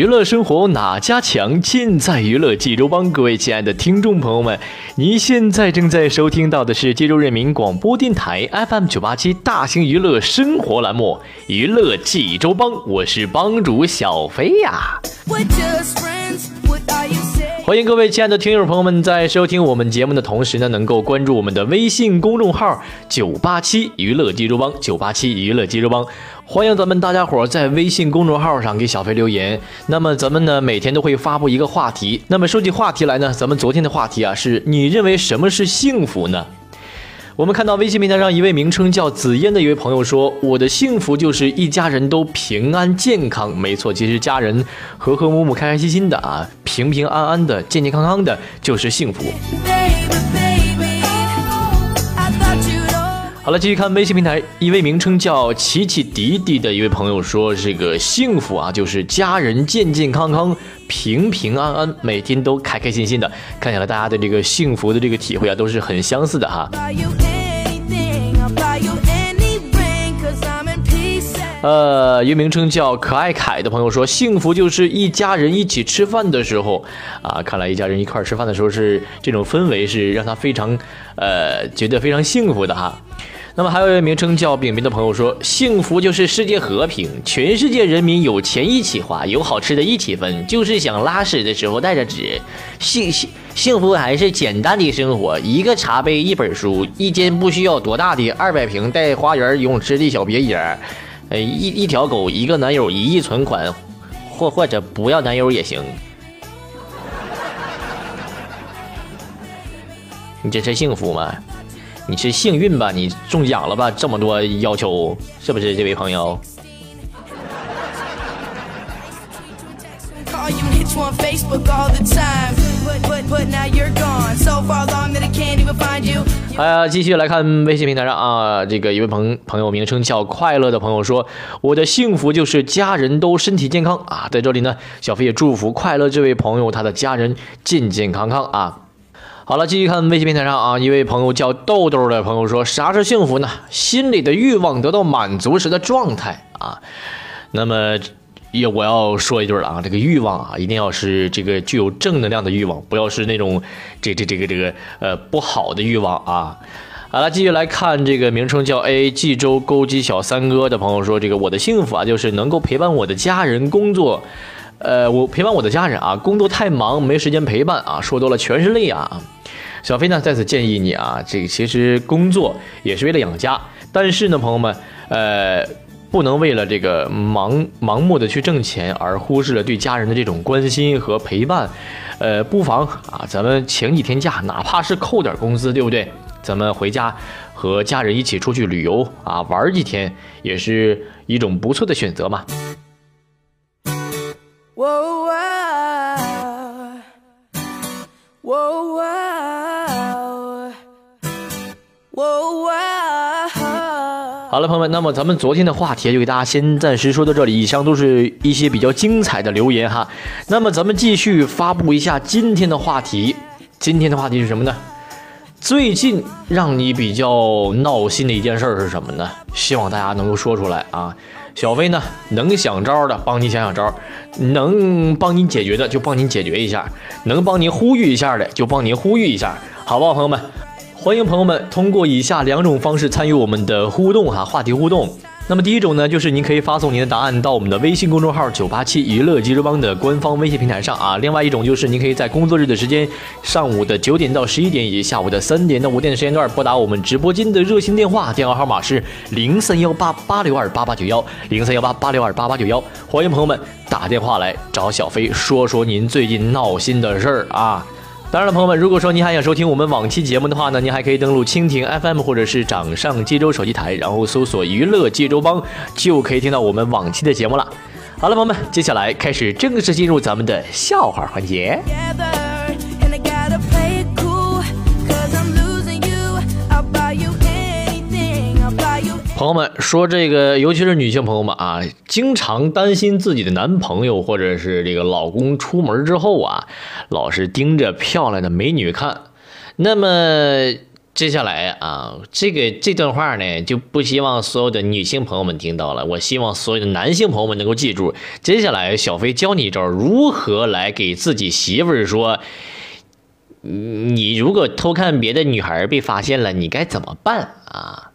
娱乐生活哪家强？尽在娱乐济州帮。各位亲爱的听众朋友们，您现在正在收听到的是济州人民广播电台 FM 九八七大型娱乐生活栏目《娱乐济州帮》，我是帮主小飞呀。欢迎各位亲爱的听友朋友们，在收听我们节目的同时呢，能够关注我们的微信公众号“九八七娱乐济州帮”，九八七娱乐济州帮。欢迎咱们大家伙在微信公众号上给小飞留言。那么咱们呢，每天都会发布一个话题。那么说起话题来呢，咱们昨天的话题啊，是你认为什么是幸福呢？我们看到微信平台上一位名称叫紫嫣的一位朋友说：“我的幸福就是一家人都平安健康。”没错，其实家人和和睦睦、开开心心的啊，平平安安的、健健康康的，就是幸福。好了，继续看微信平台，一位名称叫琪琪迪迪的一位朋友说：“这个幸福啊，就是家人健健康康、平平安安，每天都开开心心的。”看起来大家的这个幸福的这个体会啊，都是很相似的哈。呃，一个名称叫可爱凯的朋友说：“幸福就是一家人一起吃饭的时候啊，看来一家人一块吃饭的时候是这种氛围，是让他非常呃觉得非常幸福的哈。”那么还有一位名称叫饼饼的朋友说：“幸福就是世界和平，全世界人民有钱一起花，有好吃的一起分，就是想拉屎的时候带着纸。幸幸幸福还是简单的生活，一个茶杯一本书，一间不需要多大的 二百平带花园游泳池的小别野。”呃，一一条狗，一个男友，一亿存款，或或者不要男友也行。你这是幸福吗？你是幸运吧？你中奖了吧？这么多要求，是不是这位朋友？哎呀，继续来看微信平台上啊，这个一位朋朋友名称叫快乐的朋友说：“我的幸福就是家人都身体健康啊。”在这里呢，小飞也祝福快乐这位朋友他的家人健健康康啊。好了，继续看微信平台上啊，一位朋友叫豆豆的朋友说：“啥是幸福呢？心里的欲望得到满足时的状态啊。”那么。也我要说一句了啊，这个欲望啊，一定要是这个具有正能量的欲望，不要是那种这这这个这个呃不好的欲望啊。好了，继续来看这个名称叫 A 济州钩机小三哥的朋友说，这个我的幸福啊，就是能够陪伴我的家人工作，呃，我陪伴我的家人啊，工作太忙没时间陪伴啊，说多了全是泪啊。小飞呢在此建议你啊，这个其实工作也是为了养家，但是呢，朋友们，呃。不能为了这个盲盲目的去挣钱而忽视了对家人的这种关心和陪伴，呃，不妨啊，咱们请几天假，哪怕是扣点工资，对不对？咱们回家和家人一起出去旅游啊，玩几天也是一种不错的选择嘛。好了，朋友们，那么咱们昨天的话题就给大家先暂时说到这里。以上都是一些比较精彩的留言哈。那么咱们继续发布一下今天的话题。今天的话题是什么呢？最近让你比较闹心的一件事是什么呢？希望大家能够说出来啊。小飞呢，能想招的帮您想想招，能帮您解决的就帮您解决一下，能帮您呼吁一下的就帮您呼吁一下，好不好，朋友们？欢迎朋友们通过以下两种方式参与我们的互动哈，话题互动。那么第一种呢，就是您可以发送您的答案到我们的微信公众号“九八七娱乐济州帮”的官方微信平台上啊。另外一种就是您可以在工作日的时间，上午的九点到十一点以及下午的三点到五点的时间段拨打我们直播间的热线电话，电话号码是零三幺八八六二八八九幺零三幺八八六二八八九幺。欢迎朋友们打电话来找小飞说说您最近闹心的事儿啊。当然了，朋友们，如果说您还想收听我们往期节目的话呢，您还可以登录蜻蜓 FM 或者是掌上济州手机台，然后搜索“娱乐济州帮”，就可以听到我们往期的节目了。好了，朋友们，接下来开始正式进入咱们的笑话环节。朋友们说，这个尤其是女性朋友们啊，经常担心自己的男朋友或者是这个老公出门之后啊，老是盯着漂亮的美女看。那么接下来啊，这个这段话呢，就不希望所有的女性朋友们听到了。我希望所有的男性朋友们能够记住，接下来小飞教你一招，如何来给自己媳妇儿说，你如果偷看别的女孩被发现了，你该怎么办啊？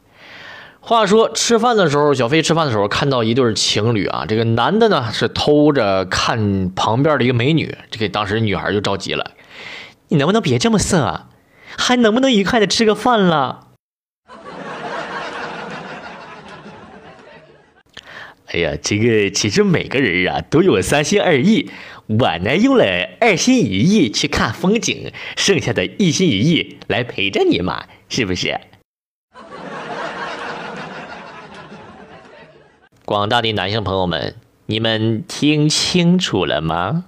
话说吃饭的时候，小飞吃饭的时候看到一对情侣啊，这个男的呢是偷着看旁边的一个美女，这个当时女孩就着急了，你能不能别这么色啊？还能不能愉快的吃个饭了？哎呀，这个其实每个人啊都有三心二意，我呢用了二心一意去看风景，剩下的一心一意来陪着你嘛，是不是？广大的男性朋友们，你们听清楚了吗？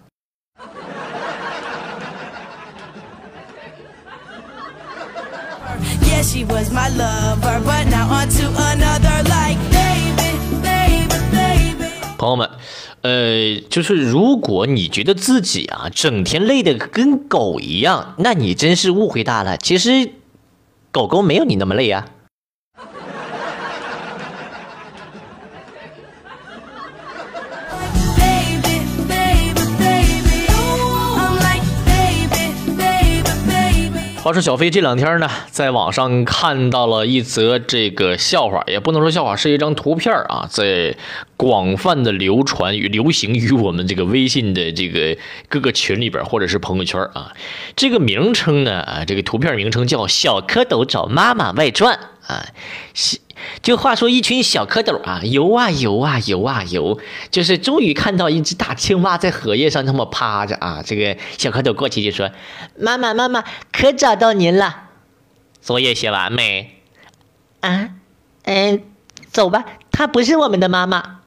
朋友们，呃，就是如果你觉得自己啊整天累得跟狗一样，那你真是误会大了。其实，狗狗没有你那么累啊。话说小飞这两天呢，在网上看到了一则这个笑话，也不能说笑话，是一张图片啊，在广泛的流传与流行于我们这个微信的这个各个群里边，或者是朋友圈啊。这个名称呢，啊，这个图片名称叫《小蝌蚪找妈妈外传》啊。就话说，一群小蝌蚪啊，游啊游啊游啊游，就是终于看到一只大青蛙在荷叶上那么趴着啊。这个小蝌蚪过去就说：“妈妈妈妈，可找到您了。作业写完没？啊，嗯，走吧，她不是我们的妈妈。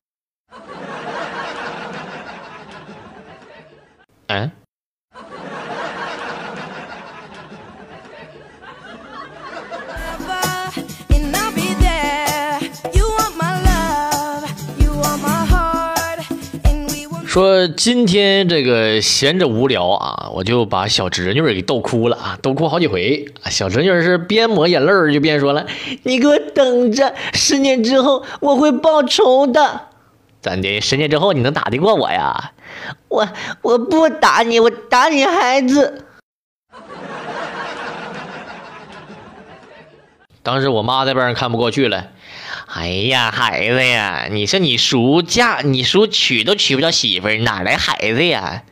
嗯。”说今天这个闲着无聊啊，我就把小侄女给逗哭了啊，逗哭好几回。小侄女是边抹眼泪就边说了：“你给我等着，十年之后我会报仇的。”怎的？十年之后你能打得过我呀？我我不打你，我打你孩子。当时我妈在边上看不过去了。哎呀，孩子呀！你说你叔嫁，你叔娶都娶不着媳妇儿，哪来孩子呀？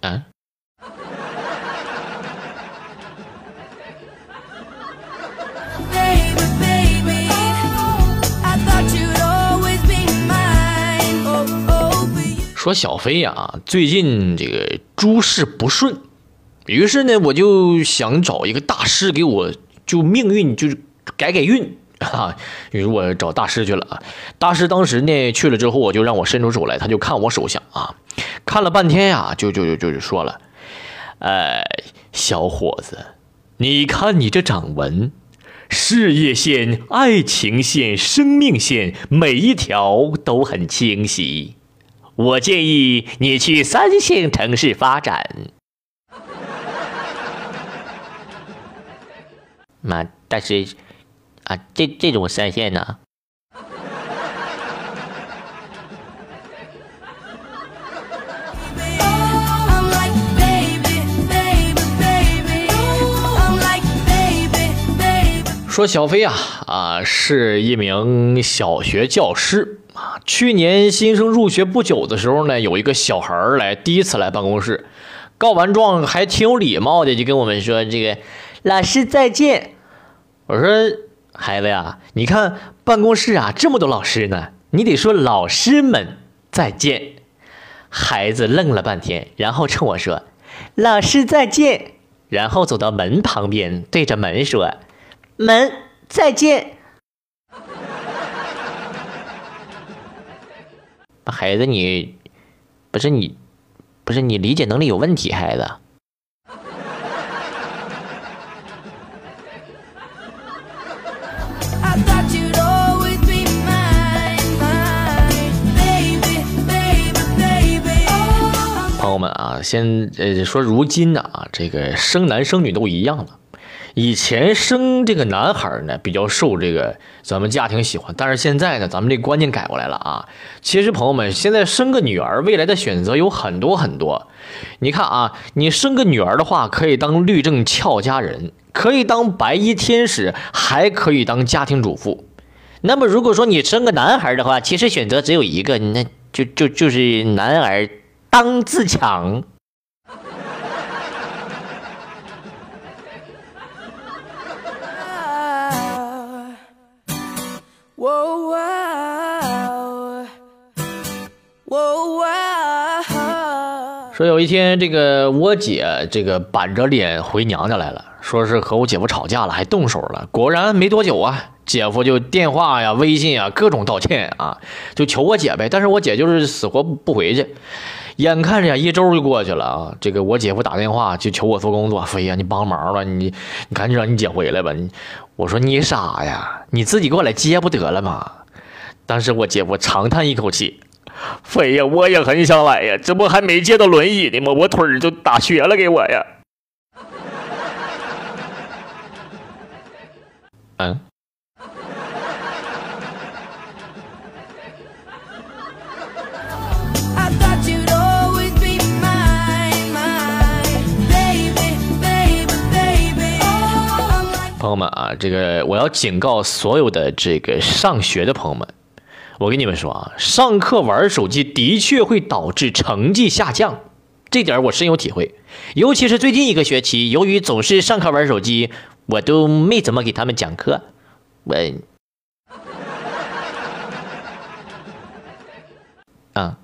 啊？说小飞呀，最近这个诸事不顺，于是呢，我就想找一个大师给我。就命运就是改改运 啊！于是我找大师去了啊。大师当时呢去了之后，我就让我伸出手来，他就看我手相啊，看了半天呀，就就就就说了：“哎，小伙子，你看你这掌纹，事业线、爱情线、生命线，每一条都很清晰。我建议你去三线城市发展。”妈，但是啊，这这种三线呢？说小飞啊啊是一名小学教师啊，去年新生入学不久的时候呢，有一个小孩儿来第一次来办公室，告完状还挺有礼貌的，就跟我们说这个老师再见。我说孩子呀，你看办公室啊这么多老师呢，你得说老师们再见。孩子愣了半天，然后冲我说：“老师再见。”然后走到门旁边，对着门说。门再见，孩子，你不是你，不是你理解能力有问题，孩子。先呃说，如今呢啊，这个生男生女都一样了。以前生这个男孩呢，比较受这个咱们家庭喜欢，但是现在呢，咱们这观念改过来了啊。其实朋友们，现在生个女儿，未来的选择有很多很多。你看啊，你生个女儿的话，可以当律政俏佳人，可以当白衣天使，还可以当家庭主妇。那么如果说你生个男孩的话，其实选择只有一个，那就就就是男儿当自强。说有一天，这个我姐这个板着脸回娘家来了，说是和我姐夫吵架了，还动手了。果然没多久啊，姐夫就电话呀、微信呀各种道歉啊，就求我姐呗。但是我姐就是死活不回去。眼看着呀，一周就过去了啊，这个我姐夫打电话就求我做工作，飞呀，你帮忙吧，你你赶紧让你姐回来吧。你我说你傻呀，你自己过来接不得了吗？当时我姐夫长叹一口气。飞呀，我也很想来呀，这不还没借到轮椅呢吗？我腿儿就打瘸了，给我呀。嗯。朋友们啊，这个我要警告所有的这个上学的朋友们。我跟你们说啊，上课玩手机的确会导致成绩下降，这点我深有体会。尤其是最近一个学期，由于总是上课玩手机，我都没怎么给他们讲课。我，啊。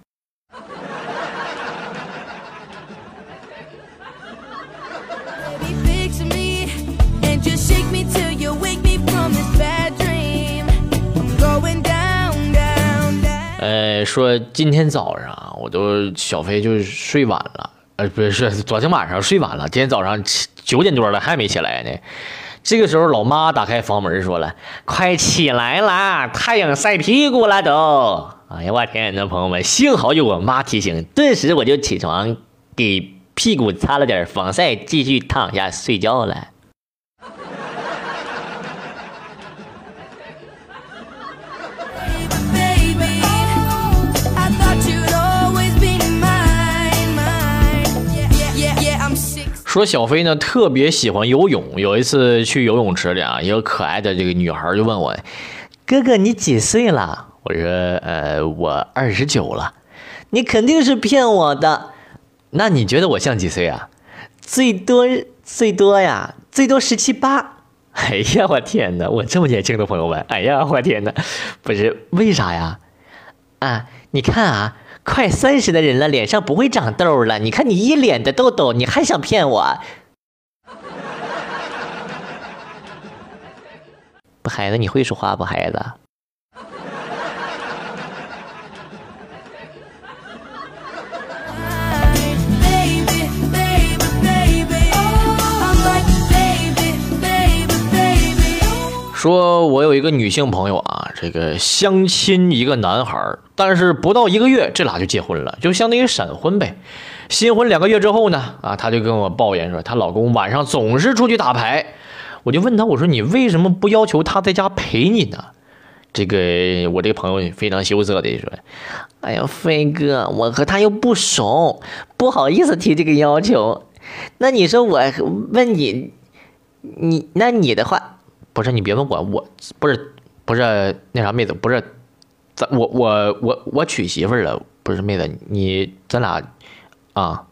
呃，说今天早上我都小飞就睡晚了，呃，不是，昨天晚上睡晚了，今天早上七九点多了还没起来呢。这个时候，老妈打开房门说了：“快起来啦，太阳晒屁股了都。”哎呀，我天呐，朋友们，幸好有我妈提醒，顿时我就起床，给屁股擦了点防晒，继续躺下睡觉了。说小飞呢特别喜欢游泳，有一次去游泳池里啊，一个可爱的这个女孩就问我：“哥哥，你几岁了？”我说：“呃，我二十九了。”你肯定是骗我的。那你觉得我像几岁啊？最多最多呀，最多十七八。哎呀，我天哪！我这么年轻的朋友们，哎呀，我天哪！不是为啥呀？啊，你看啊。快三十的人了，脸上不会长痘了。你看你一脸的痘痘，你还想骗我？不，孩子，你会说话不，孩子？说，我有一个女性朋友啊，这个相亲一个男孩，但是不到一个月，这俩就结婚了，就相当于闪婚呗。新婚两个月之后呢，啊，她就跟我抱怨说，她老公晚上总是出去打牌。我就问她，我说你为什么不要求他在家陪你呢？这个我这个朋友非常羞涩的说，哎呀，飞哥，我和他又不熟，不好意思提这个要求。那你说我问你，你那你的话。不是你别问我，我不是不是那啥妹子，不是咱我我我我娶媳妇了，不是妹子，你咱俩啊。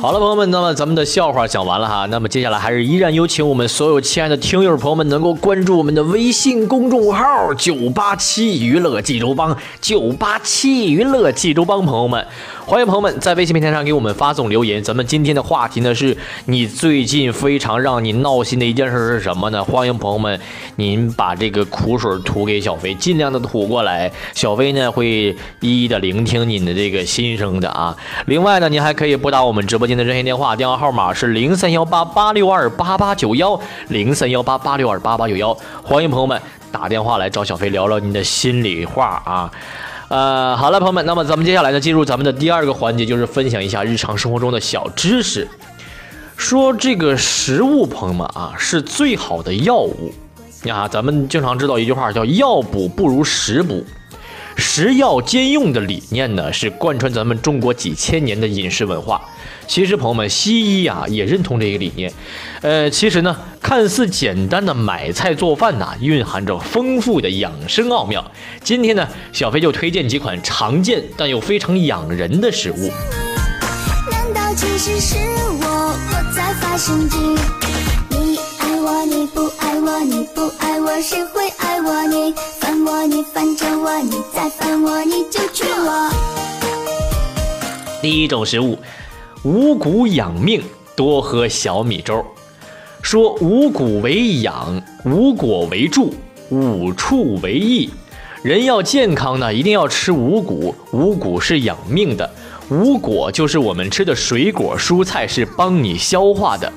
好了，朋友们，那么咱们的笑话讲完了哈，那么接下来还是依然有请我们所有亲爱的听友朋友们能够关注我们的微信公众号“九八七娱乐济州帮”，九八七娱乐济州帮，朋友们。欢迎朋友们在微信平台上给我们发送留言。咱们今天的话题呢是你最近非常让你闹心的一件事是什么呢？欢迎朋友们，您把这个苦水吐给小飞，尽量的吐过来，小飞呢会一一的聆听您的这个心声的啊。另外呢，您还可以拨打我们直播间的热线电话，电话号码是零三幺八八六二八八九幺零三幺八八六二八八九幺。欢迎朋友们打电话来找小飞聊聊您的心里话啊。呃，好了，朋友们，那么咱们接下来呢，进入咱们的第二个环节，就是分享一下日常生活中的小知识。说这个食物，朋友们啊，是最好的药物。啊，咱们经常知道一句话叫“药补不如食补”。食药兼用的理念呢，是贯穿咱们中国几千年的饮食文化。其实，朋友们，西医啊也认同这个理念。呃，其实呢，看似简单的买菜做饭呐，蕴含着丰富的养生奥妙。今天呢，小飞就推荐几款常见但又非常养人的食物。难道其实是我我在发神经？你爱我，你不爱我，你不爱我，谁会爱我？你烦我，你烦着我，你再烦我，你就娶我。第一种食物。五谷养命，多喝小米粥。说五谷为养，五果为助，五畜为益。人要健康呢，一定要吃五谷。五谷是养命的，五果就是我们吃的水果、蔬菜，是帮你消化的。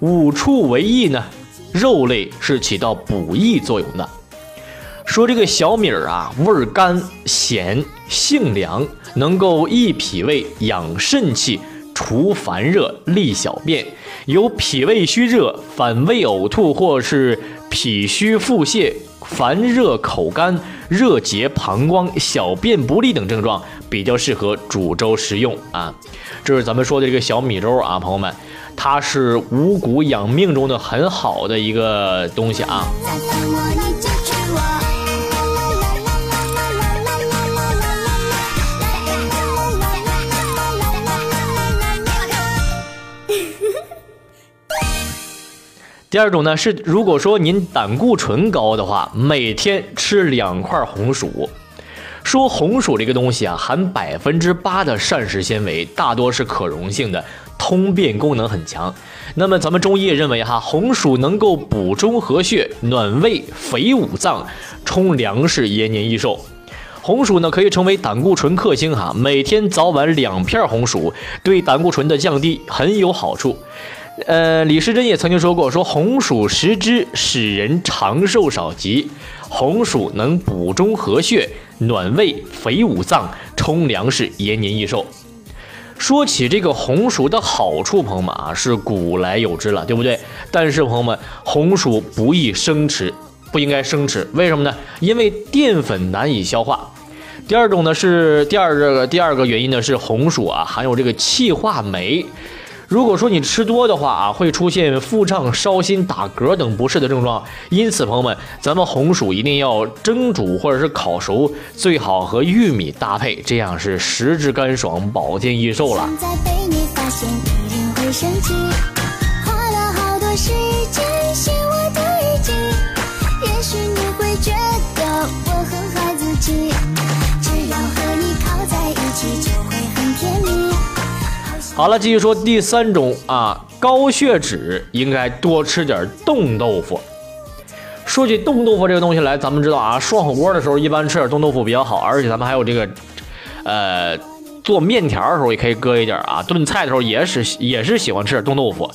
五畜为益呢，肉类是起到补益作用的。说这个小米儿啊，味儿甘咸，性凉，能够益脾胃、养肾气。除烦热、利小便，有脾胃虚热、反胃、呕吐，或是脾虚腹泻、烦热口干、热结膀胱、小便不利等症状，比较适合煮粥食用啊。这是咱们说的这个小米粥啊，朋友们，它是五谷养命中的很好的一个东西啊。第二种呢是，如果说您胆固醇高的话，每天吃两块红薯。说红薯这个东西啊，含百分之八的膳食纤维，大多是可溶性的，通便功能很强。那么咱们中医也认为哈，红薯能够补中和血、暖胃、肥五脏、充粮食、延年益寿。红薯呢可以成为胆固醇克星哈，每天早晚两片红薯，对胆固醇的降低很有好处。呃，李时珍也曾经说过，说红薯食之使人长寿少疾，红薯能补中和血、暖胃、肥五脏、充粮食、延年益寿。说起这个红薯的好处，朋友们啊，是古来有之了，对不对？但是朋友们，红薯不宜生吃，不应该生吃，为什么呢？因为淀粉难以消化。第二种呢是第二这个第二个原因呢是红薯啊含有这个气化酶。如果说你吃多的话啊，会出现腹胀、烧心、打嗝等不适的症状。因此，朋友们，咱们红薯一定要蒸煮或者是烤熟，最好和玉米搭配，这样是食之甘爽、保健益寿了。好了，继续说第三种啊，高血脂应该多吃点冻豆腐。说起冻豆腐这个东西来，咱们知道啊，涮火锅的时候一般吃点冻豆腐比较好，而且咱们还有这个，呃，做面条的时候也可以搁一点啊，炖菜的时候也是也是喜欢吃点冻豆腐。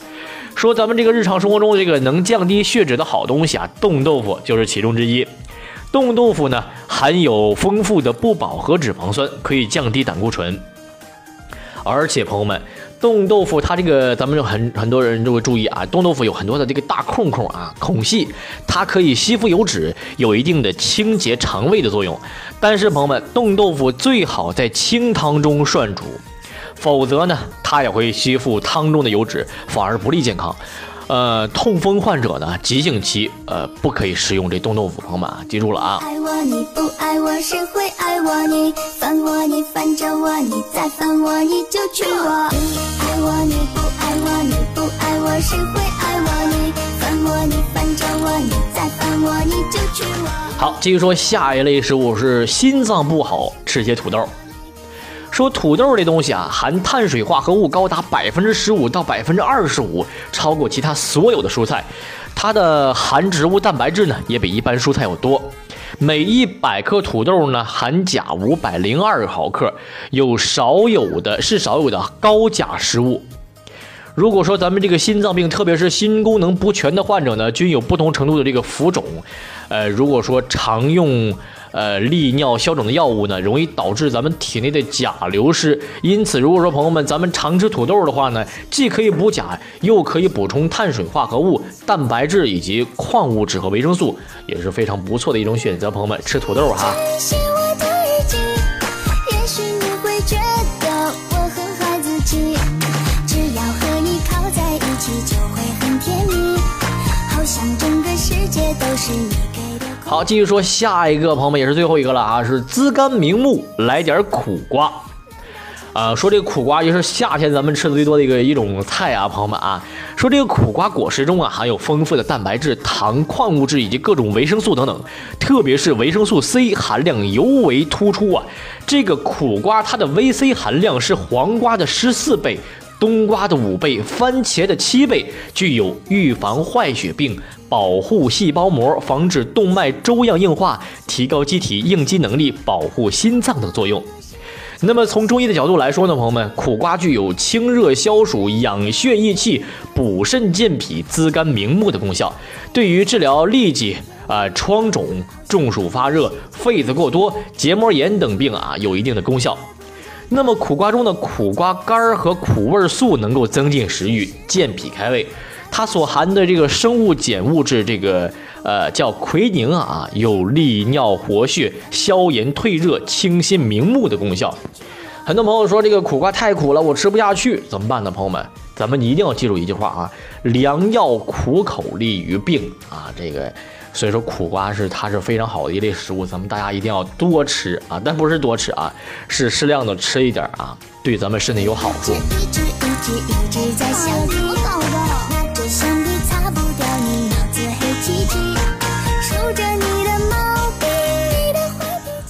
说咱们这个日常生活中这个能降低血脂的好东西啊，冻豆腐就是其中之一。冻豆腐呢含有丰富的不饱和脂肪酸，可以降低胆固醇。而且朋友们，冻豆腐它这个咱们有很很多人都会注意啊，冻豆腐有很多的这个大空孔啊孔隙，它可以吸附油脂，有一定的清洁肠胃的作用。但是朋友们，冻豆腐最好在清汤中涮煮，否则呢，它也会吸附汤中的油脂，反而不利健康。呃，痛风患者呢，急性期呃不可以食用这冻豆腐，朋友们啊，记住了啊。爱我你不爱我谁会爱我你烦我你烦着我你再烦我你就娶我。爱我你不爱我你不爱我谁会爱我你烦我你烦着我你再烦我你就娶我。好，继续说下一类食物是心脏不好吃些土豆。说土豆这东西啊，含碳水化合物高达百分之十五到百分之二十五，超过其他所有的蔬菜。它的含植物蛋白质呢，也比一般蔬菜要多。每一百克土豆呢，含钾五百零二毫克，有少有的是少有的高钾食物。如果说咱们这个心脏病，特别是心功能不全的患者呢，均有不同程度的这个浮肿。呃，如果说常用。呃，利尿消肿的药物呢，容易导致咱们体内的钾流失。因此，如果说朋友们咱们常吃土豆的话呢，既可以补钾，又可以补充碳水化合物、蛋白质以及矿物质和维生素，也是非常不错的一种选择。朋友们吃土豆哈。是你好，继续说下一个，朋友们也是最后一个了啊，是滋肝明目，来点苦瓜。啊，说这个苦瓜就是夏天咱们吃的最多的一个一种菜啊，朋友们啊，说这个苦瓜果实中啊含有丰富的蛋白质、糖、矿物质以及各种维生素等等，特别是维生素 C 含量尤为突出啊。这个苦瓜它的 VC 含量是黄瓜的十四倍。冬瓜的五倍，番茄的七倍，具有预防坏血病、保护细胞膜、防止动脉粥样硬化、提高机体应激能力、保护心脏等作用。那么从中医的角度来说呢，朋友们，苦瓜具有清热消暑、养血益气、补肾健脾、滋肝明目的功效，对于治疗痢疾、啊疮肿、中暑发热、痱子过多、结膜炎等病啊，有一定的功效。那么苦瓜中的苦瓜干和苦味素能够增进食欲、健脾开胃，它所含的这个生物碱物质，这个呃叫奎宁啊，有利尿活血、消炎退热、清心明目的功效。很多朋友说这个苦瓜太苦了，我吃不下去，怎么办呢？朋友们，咱们一定要记住一句话啊：良药苦口利于病啊，这个。所以说苦瓜是它是非常好的一类食物，咱们大家一定要多吃啊，但不是多吃啊，是适量的吃一点啊，对咱们身体有好处。一直一直一直在想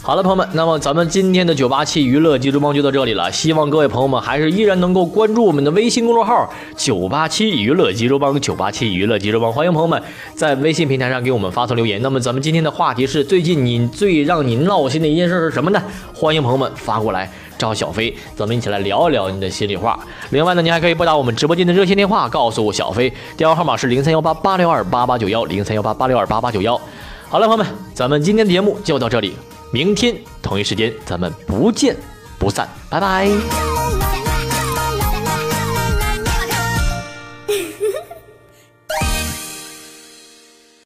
好了，朋友们，那么咱们今天的九八七娱乐集中帮就到这里了。希望各位朋友们还是依然能够关注我们的微信公众号“九八七娱乐集中帮”，九八七娱乐集中帮，欢迎朋友们在微信平台上给我们发送留言。那么咱们今天的话题是：最近你最让你闹心的一件事是什么呢？欢迎朋友们发过来找小飞，咱们一起来聊一聊你的心里话。另外呢，你还可以拨打我们直播间的热线电话，告诉小飞，电话号码是零三幺八八六二八八九幺零三幺八八六二八八九幺。好了，朋友们，咱们今天的节目就到这里。明天同一时间，咱们不见不散，拜拜。